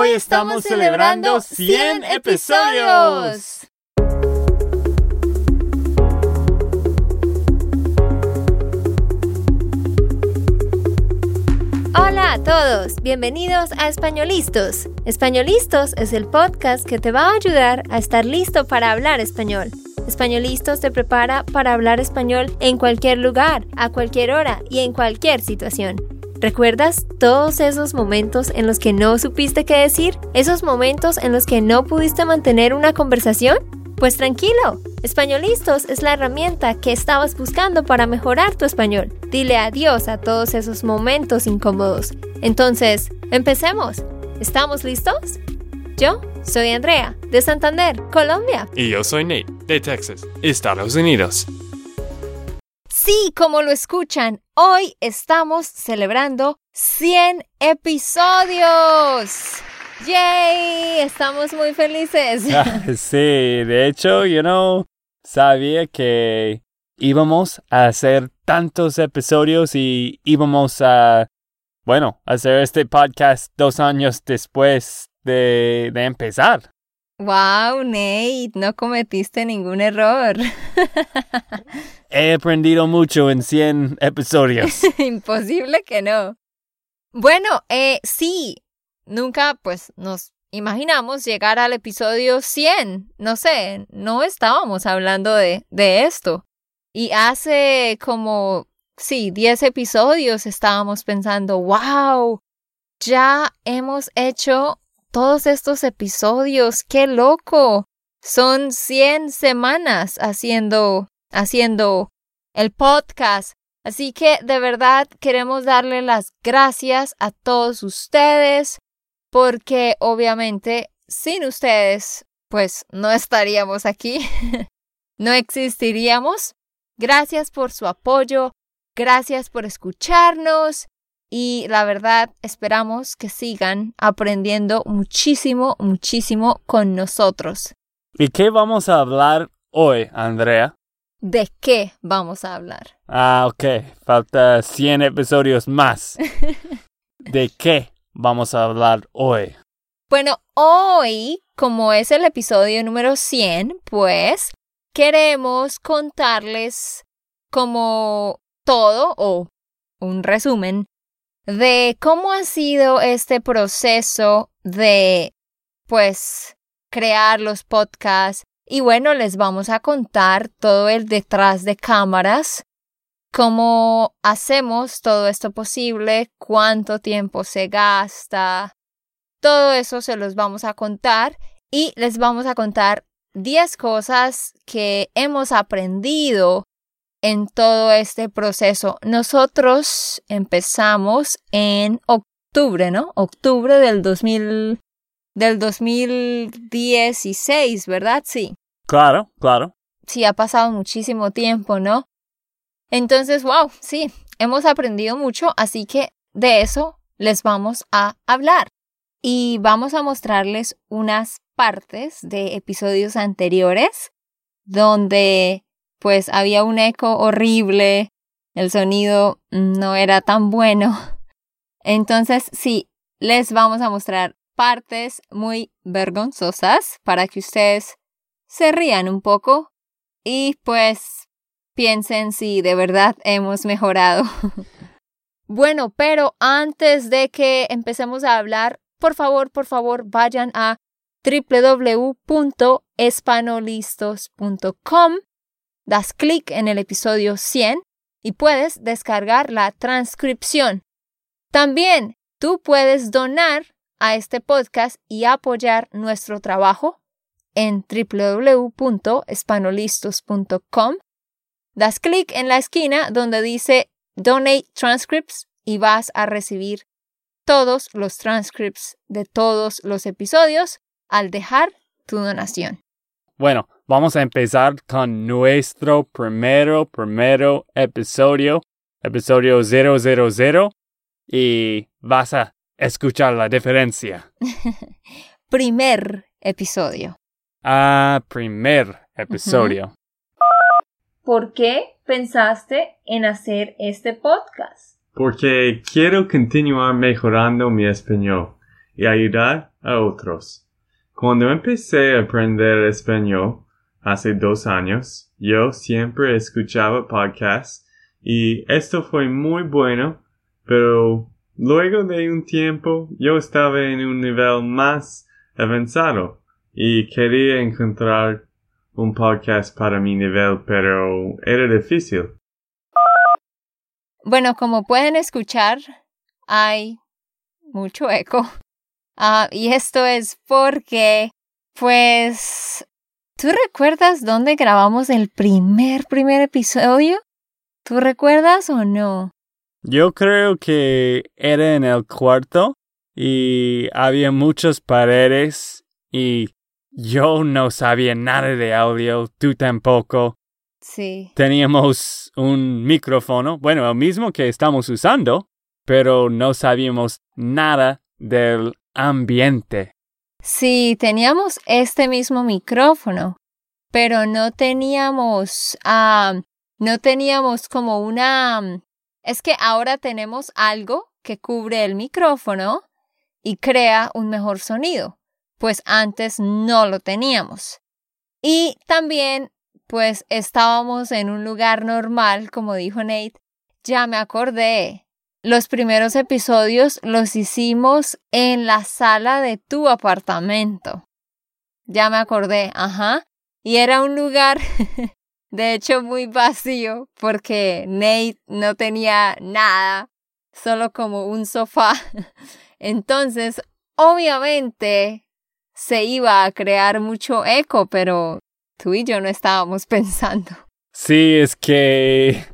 Hoy estamos celebrando 100 episodios. Hola a todos, bienvenidos a Españolistos. Españolistos es el podcast que te va a ayudar a estar listo para hablar español. Españolistos te prepara para hablar español en cualquier lugar, a cualquier hora y en cualquier situación. ¿Recuerdas todos esos momentos en los que no supiste qué decir? ¿Esos momentos en los que no pudiste mantener una conversación? Pues tranquilo, Españolistos es la herramienta que estabas buscando para mejorar tu español. Dile adiós a todos esos momentos incómodos. Entonces, empecemos. ¿Estamos listos? Yo soy Andrea, de Santander, Colombia. Y yo soy Nate, de Texas, Estados Unidos. Sí, como lo escuchan, hoy estamos celebrando 100 episodios. ¡Yay! Estamos muy felices. sí, de hecho, yo no sabía que íbamos a hacer tantos episodios y íbamos a, bueno, hacer este podcast dos años después de, de empezar. Wow, Nate, no cometiste ningún error. He aprendido mucho en 100 episodios. Imposible que no. Bueno, eh, sí, nunca pues nos imaginamos llegar al episodio 100. No sé, no estábamos hablando de, de esto. Y hace como, sí, 10 episodios estábamos pensando, wow, ya hemos hecho todos estos episodios, qué loco. Son 100 semanas haciendo, haciendo el podcast. Así que de verdad queremos darle las gracias a todos ustedes porque obviamente sin ustedes pues no estaríamos aquí, no existiríamos. Gracias por su apoyo, gracias por escucharnos y la verdad esperamos que sigan aprendiendo muchísimo, muchísimo con nosotros. ¿Y qué vamos a hablar hoy, Andrea? ¿De qué vamos a hablar? Ah, ok. Falta 100 episodios más. ¿De qué vamos a hablar hoy? Bueno, hoy, como es el episodio número 100, pues queremos contarles como todo o un resumen de cómo ha sido este proceso de, pues, crear los podcasts. Y bueno, les vamos a contar todo el detrás de cámaras, cómo hacemos todo esto posible, cuánto tiempo se gasta. Todo eso se los vamos a contar y les vamos a contar 10 cosas que hemos aprendido en todo este proceso. Nosotros empezamos en octubre, ¿no? Octubre del 2000, del 2016, ¿verdad? Sí. Claro, claro. Sí, ha pasado muchísimo tiempo, ¿no? Entonces, wow, sí, hemos aprendido mucho, así que de eso les vamos a hablar. Y vamos a mostrarles unas partes de episodios anteriores donde pues había un eco horrible, el sonido no era tan bueno. Entonces, sí, les vamos a mostrar partes muy vergonzosas para que ustedes se rían un poco y pues piensen si de verdad hemos mejorado. bueno, pero antes de que empecemos a hablar, por favor, por favor, vayan a www.espanolistos.com das clic en el episodio 100 y puedes descargar la transcripción. También tú puedes donar a este podcast y apoyar nuestro trabajo en www.espanolistos.com. Das clic en la esquina donde dice Donate Transcripts y vas a recibir todos los transcripts de todos los episodios al dejar tu donación. Bueno, vamos a empezar con nuestro primero, primero episodio, episodio 000, y vas a escuchar la diferencia. primer episodio. Ah, primer episodio. ¿Por qué pensaste en hacer este podcast? Porque quiero continuar mejorando mi español y ayudar a otros. Cuando empecé a aprender español hace dos años, yo siempre escuchaba podcasts y esto fue muy bueno, pero luego de un tiempo yo estaba en un nivel más avanzado y quería encontrar un podcast para mi nivel, pero era difícil. Bueno, como pueden escuchar, hay mucho eco. Ah, y esto es porque, pues, ¿tú recuerdas dónde grabamos el primer, primer episodio? ¿Tú recuerdas o no? Yo creo que era en el cuarto y había muchas paredes y yo no sabía nada de audio, tú tampoco. Sí. Teníamos un micrófono, bueno, el mismo que estamos usando, pero no sabíamos nada del ambiente. Sí, teníamos este mismo micrófono, pero no teníamos, no teníamos como una... Es que ahora tenemos algo que cubre el micrófono y crea un mejor sonido, pues antes no lo teníamos. Y también, pues estábamos en un lugar normal, como dijo Nate, ya me acordé, los primeros episodios los hicimos en la sala de tu apartamento. Ya me acordé, ajá. Y era un lugar, de hecho, muy vacío porque Nate no tenía nada, solo como un sofá. Entonces, obviamente, se iba a crear mucho eco, pero tú y yo no estábamos pensando. Sí, es que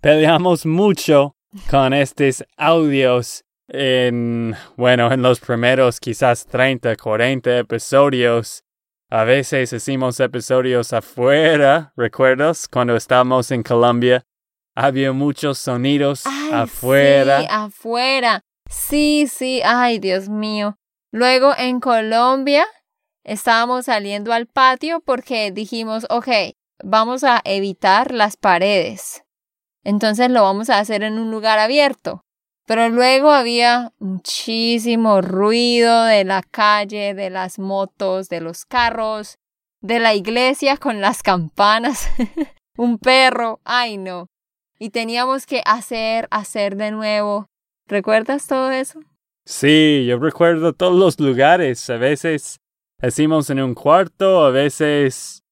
peleamos mucho con estos audios en, bueno, en los primeros quizás 30, 40 episodios. A veces hicimos episodios afuera, ¿recuerdas? Cuando estábamos en Colombia, había muchos sonidos afuera. Sí, afuera. Sí, sí, ay, Dios mío. Luego en Colombia estábamos saliendo al patio porque dijimos, ok, vamos a evitar las paredes. Entonces lo vamos a hacer en un lugar abierto. Pero luego había muchísimo ruido de la calle, de las motos, de los carros, de la iglesia con las campanas, un perro, ay no. Y teníamos que hacer, hacer de nuevo. ¿Recuerdas todo eso? Sí, yo recuerdo todos los lugares. A veces hicimos en un cuarto, a veces,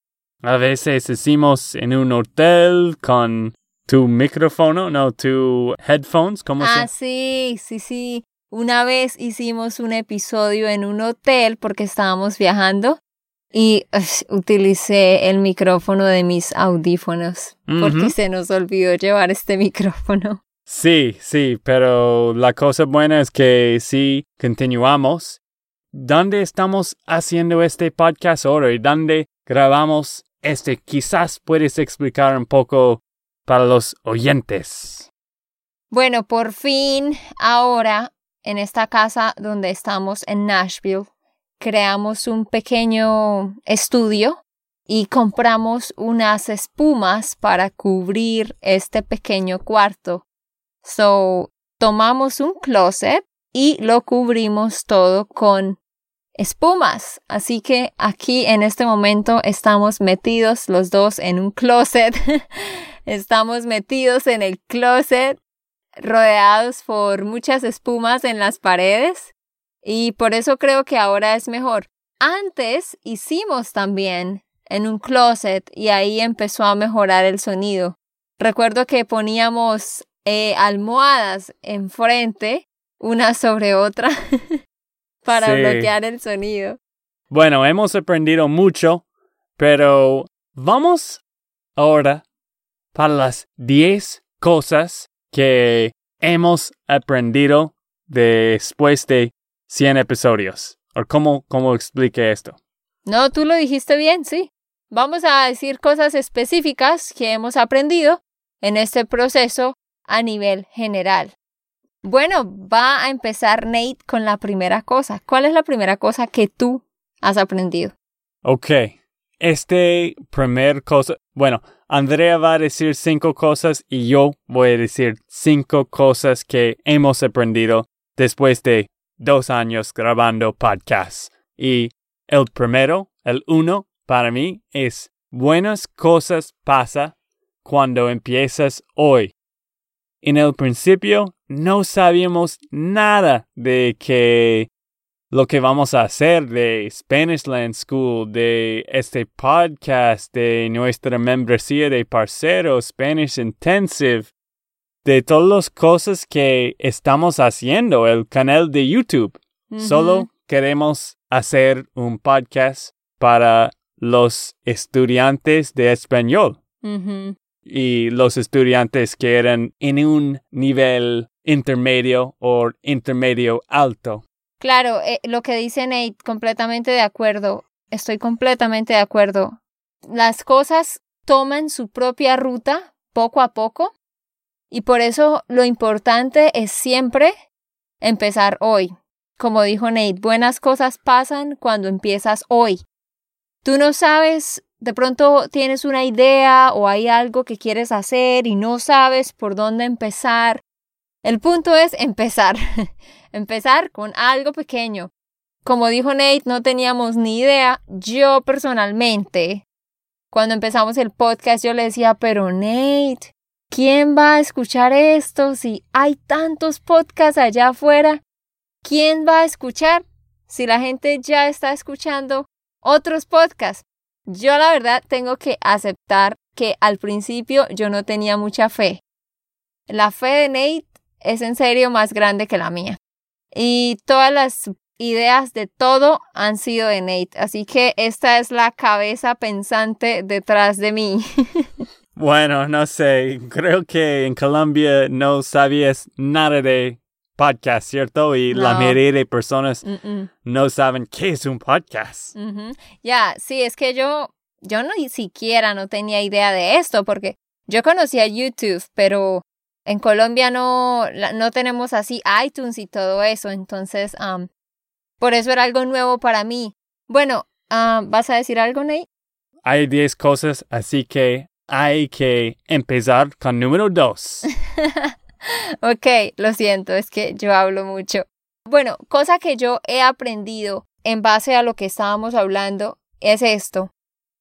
a veces hicimos en un hotel con tu micrófono, no, tu headphones, ¿cómo ah, sí, sí, sí. Una vez hicimos un episodio en un hotel porque estábamos viajando y utilicé el micrófono de mis audífonos porque se nos olvidó llevar este micrófono. Sí, sí, pero la cosa buena es que sí continuamos. ¿Dónde estamos haciendo este podcast ahora y dónde grabamos este? Quizás puedes explicar un poco para los oyentes. Bueno, por fin, ahora, en esta casa donde estamos en Nashville, creamos un pequeño estudio y compramos unas espumas para cubrir este pequeño cuarto. So, tomamos un closet y lo cubrimos todo con espumas. Así que aquí en este momento estamos metidos los dos en un closet Estamos metidos en el closet, rodeados por muchas espumas en las paredes y por eso creo que ahora es mejor. Antes hicimos también en un closet y ahí empezó a mejorar el sonido. Recuerdo que poníamos eh, almohadas enfrente, una sobre otra, para bloquear el sonido. Bueno, hemos aprendido mucho, pero vamos ahora para las 10 cosas que hemos aprendido después de 100 episodios. ¿O cómo, cómo explique esto? No, tú lo dijiste bien, sí. Vamos a decir cosas específicas que hemos aprendido en este proceso a nivel general. Bueno, va a empezar Nate con la primera cosa. ¿Cuál es la primera cosa que tú has aprendido? Ok, este primer cosa, bueno, Andrea va a decir cinco cosas y yo voy a decir cinco cosas que hemos aprendido después de dos años grabando podcasts. Y el primero, el uno, para mí es buenas cosas pasa cuando empiezas hoy. En el principio no sabíamos nada de que lo que vamos a hacer de Spanish Land School, de este podcast, de nuestra membresía de parceros, Spanish Intensive, de todas las cosas que estamos haciendo, el canal de YouTube. Solo queremos hacer un podcast para los estudiantes de español y los estudiantes que eran en un nivel intermedio o intermedio alto. Claro, eh, lo que dice Nate, completamente de acuerdo. Estoy completamente de acuerdo. Las cosas toman su propia ruta poco a poco y por eso lo importante es siempre empezar hoy. Como dijo Nate, buenas cosas pasan cuando empiezas hoy. Tú no sabes, de pronto tienes una idea o hay algo que quieres hacer y no sabes por dónde empezar. El punto es empezar. empezar con algo pequeño. Como dijo Nate, no teníamos ni idea. Yo personalmente, cuando empezamos el podcast, yo le decía, pero Nate, ¿quién va a escuchar esto si hay tantos podcasts allá afuera? ¿Quién va a escuchar si la gente ya está escuchando otros podcasts? Yo la verdad tengo que aceptar que al principio yo no tenía mucha fe. La fe de Nate es en serio más grande que la mía. Y todas las ideas de todo han sido de Nate. Así que esta es la cabeza pensante detrás de mí. Bueno, no sé, creo que en Colombia no sabías nada de podcast, ¿cierto? Y la mayoría de personas Mm, mm. no saben qué es un podcast. Ya, sí, es que yo, yo no ni siquiera no tenía idea de esto porque yo conocía YouTube, pero en Colombia no, no tenemos así iTunes y todo eso, entonces, am, por eso era algo nuevo para mí. Bueno, ¿vas a decir algo, Nate? Hay 10 cosas, así que hay que empezar con número 2. Ok, lo siento, es que yo hablo mucho. Bueno, cosa que yo he aprendido en base a lo que estábamos hablando es esto,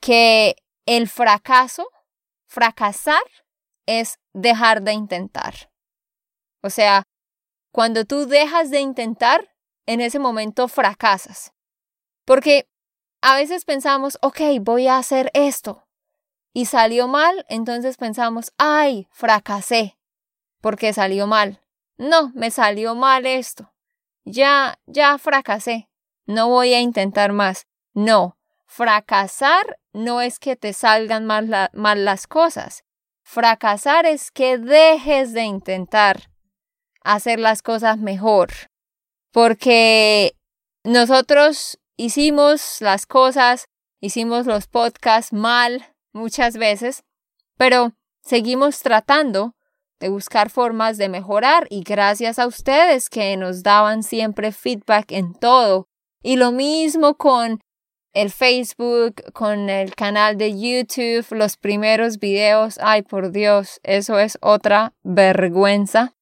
que el fracaso, fracasar, es dejar de intentar. O sea, cuando tú dejas de intentar, en ese momento fracasas. Porque a veces pensamos, ok, voy a hacer esto. Y salió mal, entonces pensamos, ay, fracasé porque salió mal. No, me salió mal esto. Ya, ya fracasé. No voy a intentar más. No, fracasar no es que te salgan mal, mal las cosas. Fracasar es que dejes de intentar hacer las cosas mejor. Porque nosotros hicimos las cosas, hicimos los podcasts mal muchas veces, pero seguimos tratando de buscar formas de mejorar y gracias a ustedes que nos daban siempre feedback en todo. Y lo mismo con el Facebook, con el canal de YouTube, los primeros videos. Ay, por Dios, eso es otra vergüenza.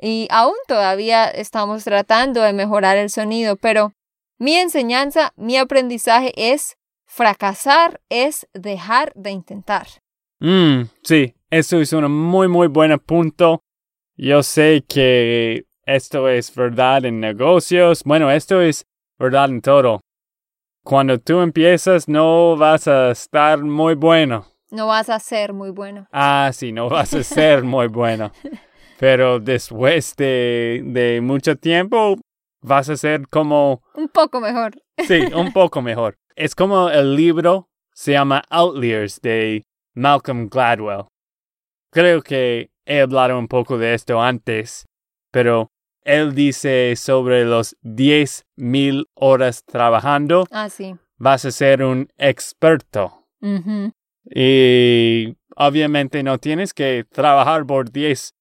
Y aún todavía estamos tratando de mejorar el sonido, pero mi enseñanza, mi aprendizaje es fracasar es dejar de intentar. Mm, sí, eso es un muy, muy buen punto. Yo sé que esto es verdad en negocios. Bueno, esto es verdad en todo. Cuando tú empiezas no vas a estar muy bueno. No vas a ser muy bueno. Ah, sí, no vas a ser muy bueno. Pero después de, de mucho tiempo vas a ser como, Un poco mejor. sí, un poco mejor. Es como el libro se llama Outliers de Malcolm Gladwell. Creo que he hablado un poco de esto antes, pero él dice sobre los 10.000 horas trabajando, Ah, sí. vas a ser un experto. Y obviamente no tienes que trabajar por 10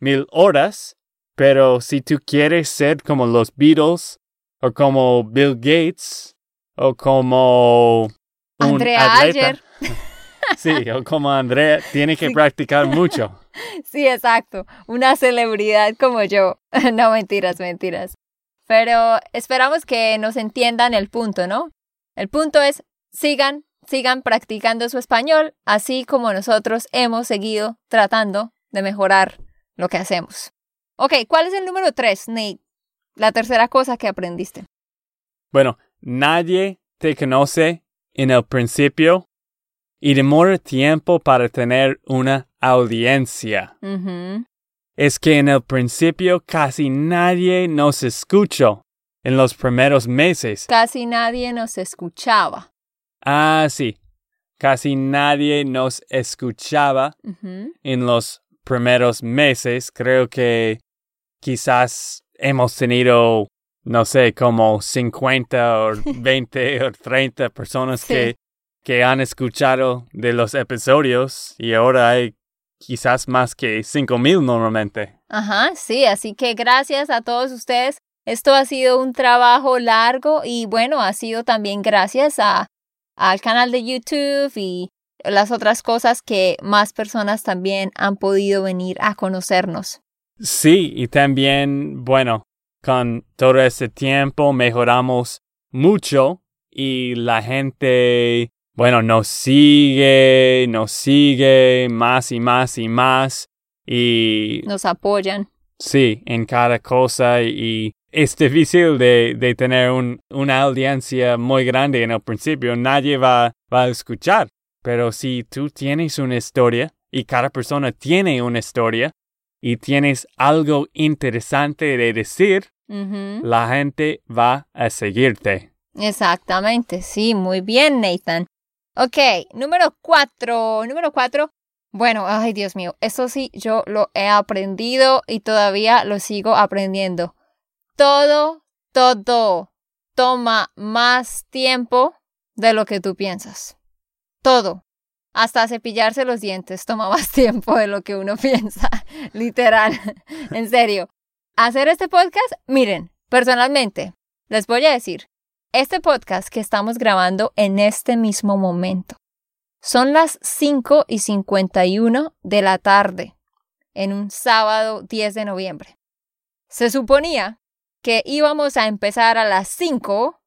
mil horas, pero si tú quieres ser como los Beatles, o como Bill Gates, o como un Andrea atleta, Ayer. sí, como Andrea, tiene que Sí. practicar mucho. Sí, exacto. Una celebridad como yo. no, mentiras, mentiras. Pero esperamos que nos entiendan el punto, ¿no? El punto es, sigan, sigan practicando su español, así como nosotros hemos seguido tratando de mejorar lo que hacemos. Ok, ¿cuál es el número tres, Nate? La tercera cosa que aprendiste. Bueno, nadie te conoce en el principio y demora tiempo para tener una audiencia. Es que en el principio casi nadie nos escuchó en los primeros meses. Casi nadie nos escuchaba. Ah, sí. Casi nadie nos escuchaba en los primeros meses. Creo que quizás hemos tenido, no sé, como 50 o 20 o 30 personas Sí. que, que han escuchado de los episodios y ahora hay quizás más que 5000 normalmente. Ajá, sí, así que gracias a todos ustedes. Esto ha sido un trabajo largo y bueno, ha sido también gracias a, al canal de YouTube y las otras cosas que más personas también han podido venir a conocernos. Sí, y también, bueno, con todo este tiempo mejoramos mucho y la gente, bueno, nos sigue, nos sigue más y más y más y Nos apoyan. sí, en cada cosa y es difícil de, de tener un, una audiencia muy grande en el principio, nadie va, va a escuchar, pero si tú tienes una historia y cada persona tiene una historia, y tienes algo interesante de decir, la gente va a seguirte. Exactamente, sí, muy bien, Nathan. Ok, número cuatro, número cuatro. Bueno, ay Dios mío, eso sí, yo lo he aprendido y todavía lo sigo aprendiendo. Todo, todo toma más tiempo de lo que tú piensas. Todo. Hasta cepillarse los dientes toma más tiempo de lo que uno piensa. Literal. en serio. Hacer este podcast, miren, personalmente, les voy a decir, este podcast que estamos grabando en este mismo momento. Son las 5 y 51 de la tarde, en un sábado 10 de noviembre. Se suponía que íbamos a empezar a las 5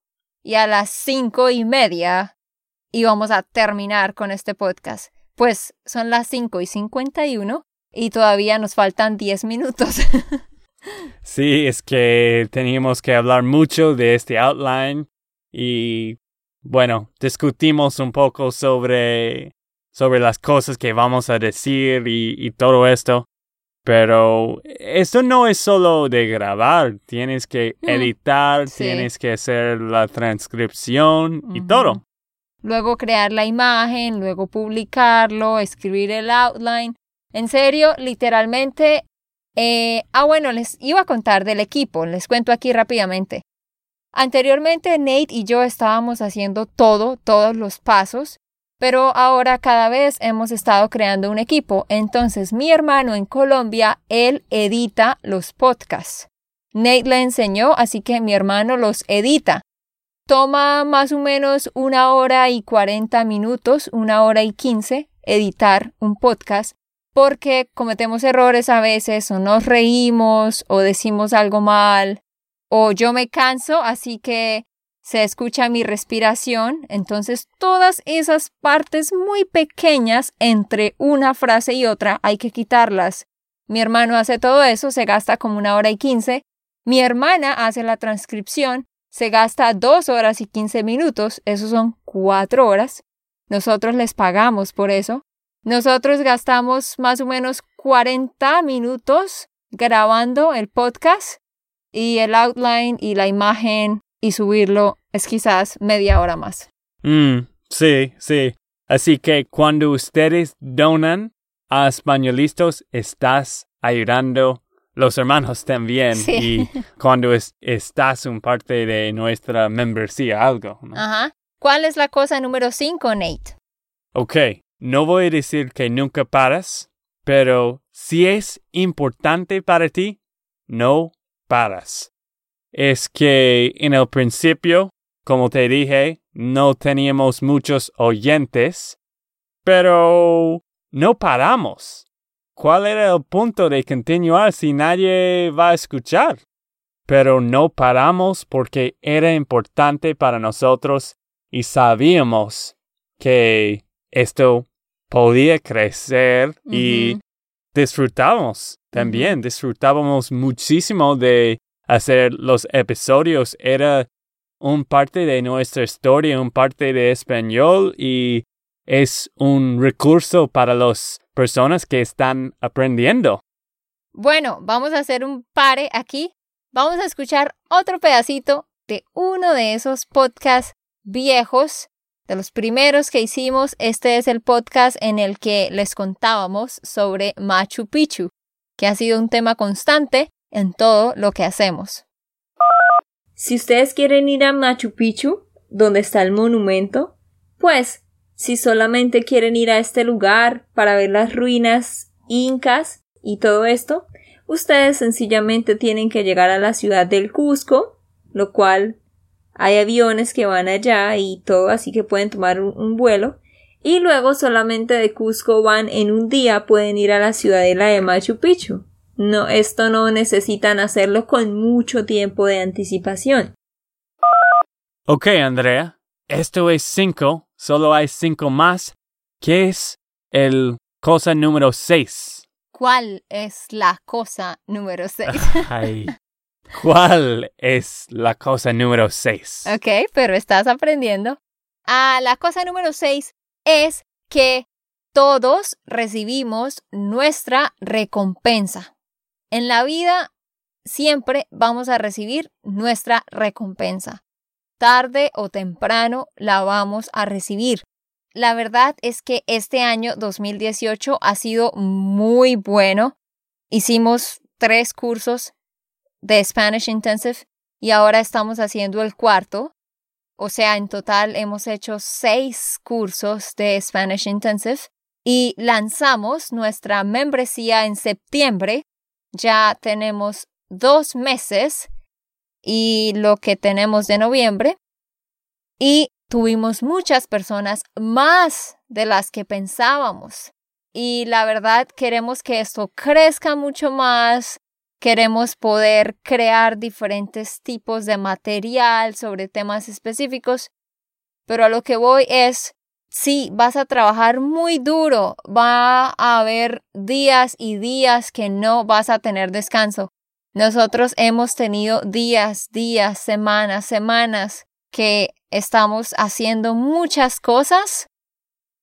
y a las 5 y media íbamos a terminar con este podcast. Pues son las 5 y 51 y todavía nos faltan 10 minutos. Sí, es que teníamos que hablar mucho de este outline y bueno, discutimos un poco sobre, sobre las cosas que vamos a decir y, y todo esto. Pero esto no es solo de grabar, tienes que Mm, editar, sí. tienes que hacer la transcripción y todo. luego crear la imagen, luego publicarlo, escribir el outline. En serio, literalmente. eh, ah, bueno, les iba a contar del equipo, les cuento aquí rápidamente. Anteriormente Nate y yo estábamos haciendo todo, todos los pasos, pero ahora cada vez hemos estado creando un equipo. Entonces mi hermano en Colombia, él edita los podcasts. Nate le enseñó, así que mi hermano los edita. Toma más o menos una hora y cuarenta minutos, una hora y quince, editar un podcast, porque cometemos errores a veces, o nos reímos, o decimos algo mal, o yo me canso, así que se escucha mi respiración. Entonces, todas esas partes muy pequeñas entre una frase y otra hay que quitarlas. Mi hermano hace todo eso, se gasta como una hora y quince. Mi hermana hace la transcripción, se gasta dos horas y quince minutos, eso son cuatro horas. Nosotros les pagamos por eso. Nosotros gastamos más o menos 40 minutos grabando el podcast y el outline y la imagen y subirlo es quizás media hora más. Mm, sí, sí. Así que cuando ustedes donan a españolistas, estás ayudando los hermanos también. Sí. Y cuando es- estás un parte de nuestra membresía, algo. ¿no? Ajá. ¿Cuál es la cosa número 5, Nate? Ok, no voy a decir que nunca paras, pero si es importante para ti, no Es que en el principio, como te dije, no teníamos muchos oyentes, pero no paramos. ¿Cuál era el punto de continuar si nadie va a escuchar? pero no paramos porque era importante para nosotros y sabíamos que esto podía crecer y. disfrutábamos también, disfrutábamos muchísimo de hacer los episodios. Era un parte de nuestra historia, un parte de español y es un recurso para las personas que están aprendiendo. Bueno, vamos a hacer un pare aquí. Vamos a escuchar otro pedacito de uno de esos podcasts viejos, de los primeros que hicimos. Este es el podcast en el que les contábamos sobre Machu Picchu, que ha sido un tema constante en todo lo que hacemos. Si ustedes quieren ir a Machu Picchu, donde está el monumento, pues si solamente quieren ir a este lugar para ver las ruinas incas y todo esto, ustedes sencillamente tienen que llegar a la ciudad del Cusco, lo cual hay aviones que van allá y todo, así que pueden tomar un, un vuelo. Y luego solamente de Cusco van en un día, pueden ir a la ciudadela de Machu Picchu. No, esto no necesitan hacerlo con mucho tiempo de anticipación. Ok, Andrea, esto es cinco, solo hay cinco más. ¿Qué es el cosa número seis? ¿Cuál es la cosa número 6? Ay, ¿Cuál es la cosa número seis? ok, pero estás aprendiendo. Ah, la cosa número 6 es que todos recibimos nuestra recompensa. En la vida siempre vamos a recibir nuestra recompensa. Tarde o temprano la vamos a recibir. La verdad es que este año 2018 ha sido muy bueno. Hicimos tres cursos de Spanish Intensive y ahora estamos haciendo el cuarto. O sea, en total hemos hecho seis cursos de Spanish Intensive y lanzamos nuestra membresía en septiembre. Ya tenemos dos meses y lo que tenemos de noviembre. Y tuvimos muchas personas más de las que pensábamos. Y la verdad queremos que esto crezca mucho más. Queremos poder crear diferentes tipos de material sobre temas específicos. Pero a lo que voy es, sí, vas a trabajar muy duro. Va a haber días y días que no vas a tener descanso. Nosotros hemos tenido días, días, semanas, semanas que estamos haciendo muchas cosas,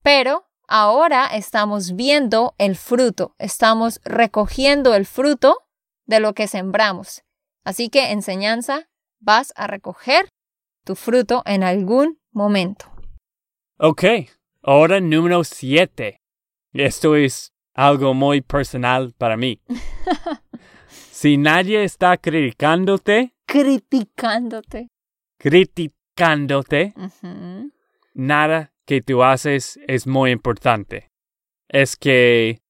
pero ahora estamos viendo el fruto, estamos recogiendo el fruto de lo que sembramos. Así que enseñanza, vas a recoger tu fruto en algún momento. Ok, ahora número siete. Esto es algo muy personal para mí. si nadie está criticándote, Criticándote. criticándote, nada que tú haces es muy importante. Es que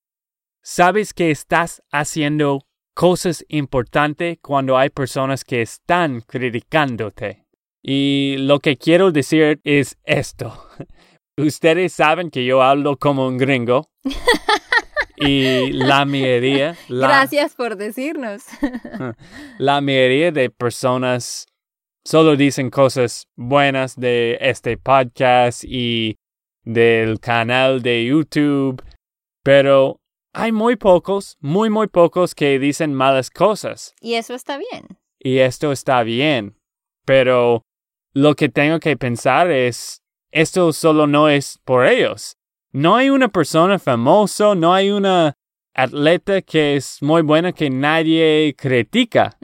sabes que estás haciendo cosas importantes cuando hay personas que están criticándote. Y lo que quiero decir es esto. Ustedes saben que yo hablo como un gringo. y la mayoría, la, Gracias por decirnos. la mayoría de personas solo dicen cosas buenas de este podcast y del canal de YouTube, pero hay muy pocos, muy, muy pocos que dicen malas cosas. y eso está bien. Y esto está bien, pero lo que tengo que pensar es, esto solo no es por ellos. No hay una persona famosa, no hay una atleta que es muy buena que nadie critica.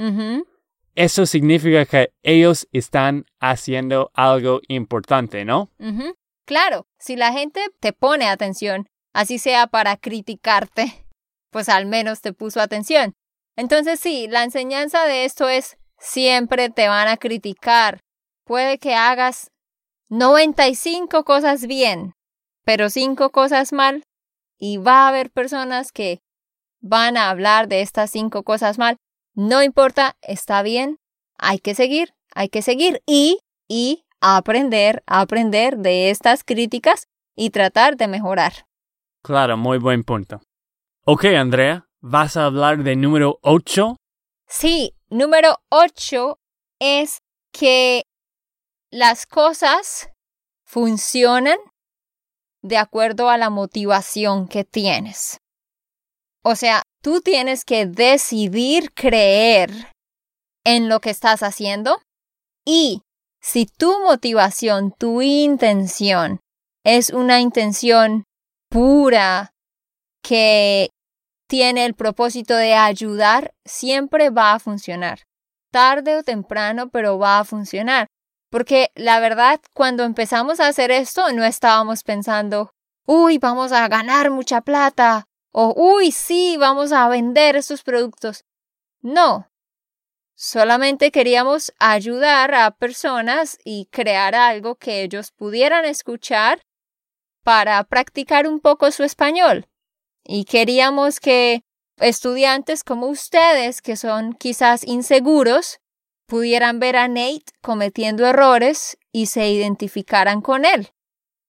Eso significa que ellos están haciendo algo importante, ¿no? Claro, si la gente te pone atención, así sea para criticarte, pues al menos te puso atención. Entonces sí, la enseñanza de esto es siempre te van a criticar. Puede que hagas 95 cosas bien, pero 5 cosas mal, y va a haber personas que van a hablar de estas 5 cosas mal. No importa, está bien, hay que seguir, hay que seguir y, y aprender, aprender de estas críticas y tratar de mejorar. Claro, muy buen punto. Ok, Andrea, ¿vas a hablar de número 8? Sí, número ocho es que las cosas funcionan de acuerdo a la motivación que tienes. O sea, tú tienes que decidir creer en lo que estás haciendo y si tu motivación, tu intención es una intención pura que tiene el propósito de ayudar, siempre va a funcionar. Tarde o temprano, pero va a funcionar. Porque la verdad, cuando empezamos a hacer esto, no estábamos pensando, uy, vamos a ganar mucha plata, o uy, sí, vamos a vender estos productos. No. Solamente queríamos ayudar a personas y crear algo que ellos pudieran escuchar para practicar un poco su español. Y queríamos que estudiantes como ustedes, que son quizás inseguros, pudieran ver a Nate cometiendo errores y se identificaran con él.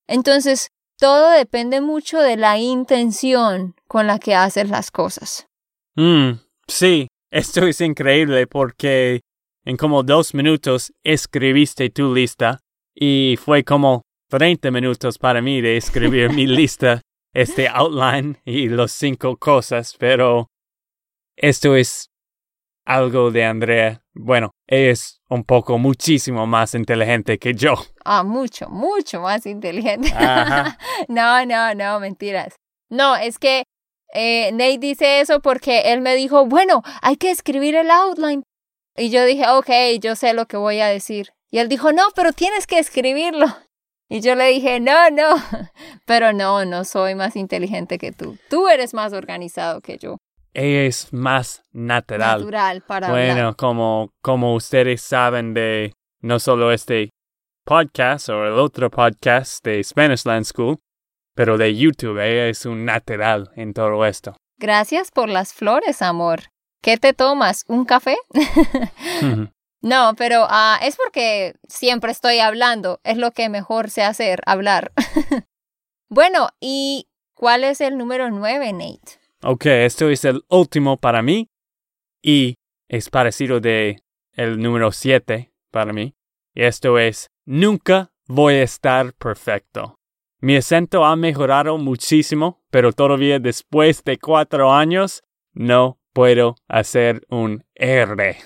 Entonces, todo depende mucho de la intención con la que haces las cosas. Mm, sí, esto es increíble porque en como dos minutos escribiste tu lista y fue como 30 minutos para mí de escribir mi lista, este outline y los cinco cosas, pero esto es algo de Andrea. Bueno, es un poco muchísimo más inteligente que yo. Ah, mucho, mucho más inteligente. Ajá. no, no, no, mentiras. No, es que eh, Nate dice eso porque él me dijo, bueno, hay que escribir el outline. Y yo dije, ok, yo sé lo que voy a decir. Y él dijo, no, pero tienes que escribirlo. Y yo le dije, no, no, pero no, no soy más inteligente que tú. Tú eres más organizado que yo. Es más natural. Natural para Bueno, hablar. como, como ustedes saben de no solo este podcast o el otro podcast de Spanish Land School, pero de YouTube, ella es un natural en todo esto. Gracias por las flores, amor. ¿Qué te tomas? ¿Un café? no, pero ah, es porque siempre estoy hablando. Es lo que mejor sé hacer, hablar. bueno, ¿y cuál es el número nueve, Nate? ok, esto es el último para mí y es parecido de el número 7 para mí. Y esto es, nunca voy a estar perfecto. Mi acento ha mejorado muchísimo, pero todavía después de cuatro años no puedo hacer un R.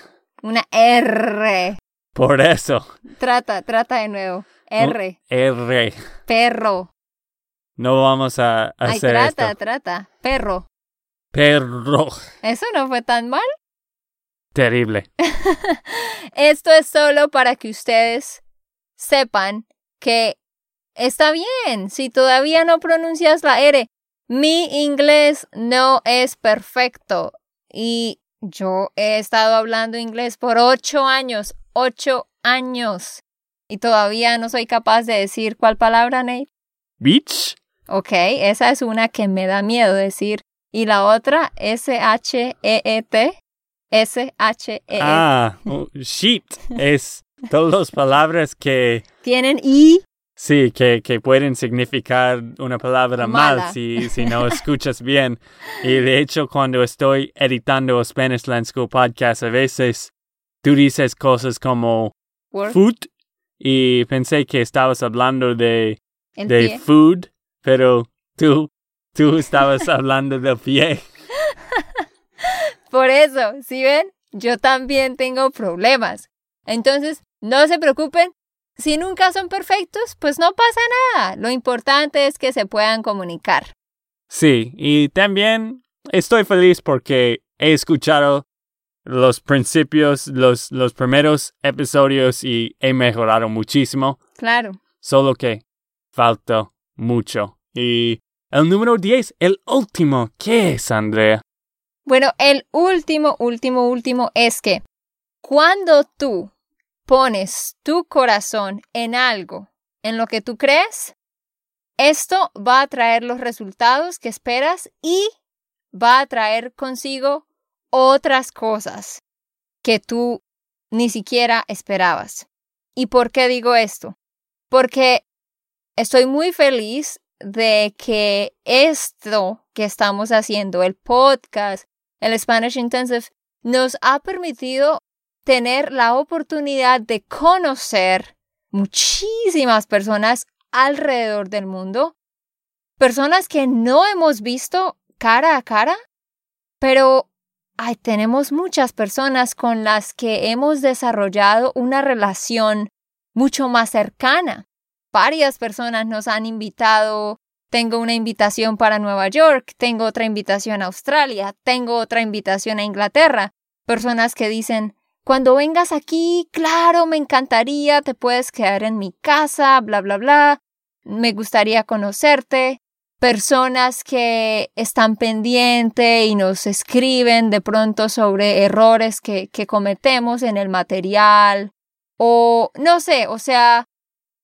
Una R. Por eso, Trata, trata de nuevo. R. R. Perro. No vamos a Ay, hacer trata, esto. trata. Perro. Perro. Eso no fue tan mal. Terrible. Esto es solo para que ustedes sepan que está bien si todavía no pronuncias la R. Mi inglés no es perfecto y yo he estado hablando inglés por ocho años, ocho años y todavía no soy capaz de decir cuál palabra, Nate. Beach. Ok, esa es una que me da miedo decir. Y la otra, S-H-E-E-T. S-H-E-E. Ah, oh, sheet. Es todas las palabras que Tienen I. Sí, que, que pueden significar una palabra Mala. mal si, si no escuchas bien. Y de hecho, cuando estoy editando Spanish Land School Podcast, a veces tú dices cosas como Word. food y pensé que estabas hablando de, El de pie. food, pero tú, tú estabas hablando del pie. Por eso, si ven, yo también tengo problemas. Entonces, no se preocupen. Si nunca son perfectos, pues no pasa nada. Lo importante es que se puedan comunicar. Sí, y también estoy feliz porque he escuchado los principios, los, los primeros episodios y he mejorado muchísimo, Claro. solo que falta mucho. Y el número 10, el último, ¿qué es, Andrea? Bueno, el último, último, último es que cuando tú pones tu corazón en algo, en lo que tú crees, esto va a traer los resultados que esperas y va a traer consigo otras cosas que tú ni siquiera esperabas. ¿Y por qué digo esto? Porque estoy muy feliz de que esto que estamos haciendo, el podcast, el Spanish Intensive, nos ha permitido tener la oportunidad de conocer muchísimas personas alrededor del mundo, personas que no hemos visto cara a cara, pero tenemos muchas personas con las que hemos desarrollado una relación mucho más cercana. Varias personas nos han invitado, tengo una invitación para Nueva York, tengo otra invitación a Australia, tengo otra invitación a Inglaterra, personas que dicen, cuando vengas aquí, claro, me encantaría, te puedes quedar en mi casa, bla, bla, bla, me gustaría conocerte, personas que están pendientes y nos escriben de pronto sobre errores que, cometemos en el material. O no sé, o sea,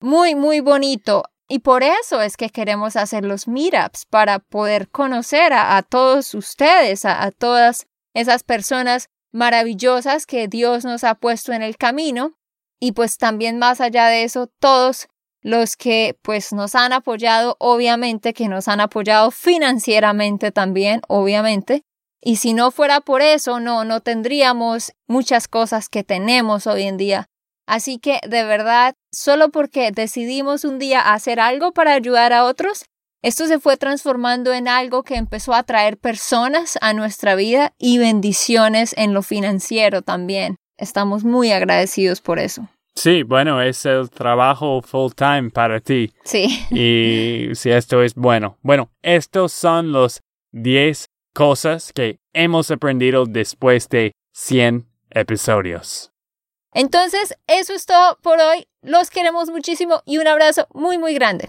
muy, muy bonito. Y por eso es que queremos hacer los meetups, para poder conocer a, todos ustedes, a todas esas personas maravillosas que Dios nos ha puesto en el camino. Y pues también más allá de eso todos los que pues nos han apoyado obviamente que nos han apoyado financieramente también obviamente. Y si no fuera por eso no no tendríamos muchas cosas que tenemos hoy en día. Así que de verdad solo porque decidimos un día hacer algo para ayudar a otros esto se fue transformando en algo que empezó a traer personas a nuestra vida y bendiciones en lo financiero también. Estamos muy agradecidos por eso. Sí, bueno, es el trabajo full time para ti. Sí. Y si esto es bueno. Bueno, estos son los 10 cosas que hemos aprendido después de 100 episodios. Entonces, eso es todo por hoy. Los queremos muchísimo y un abrazo muy, muy grande.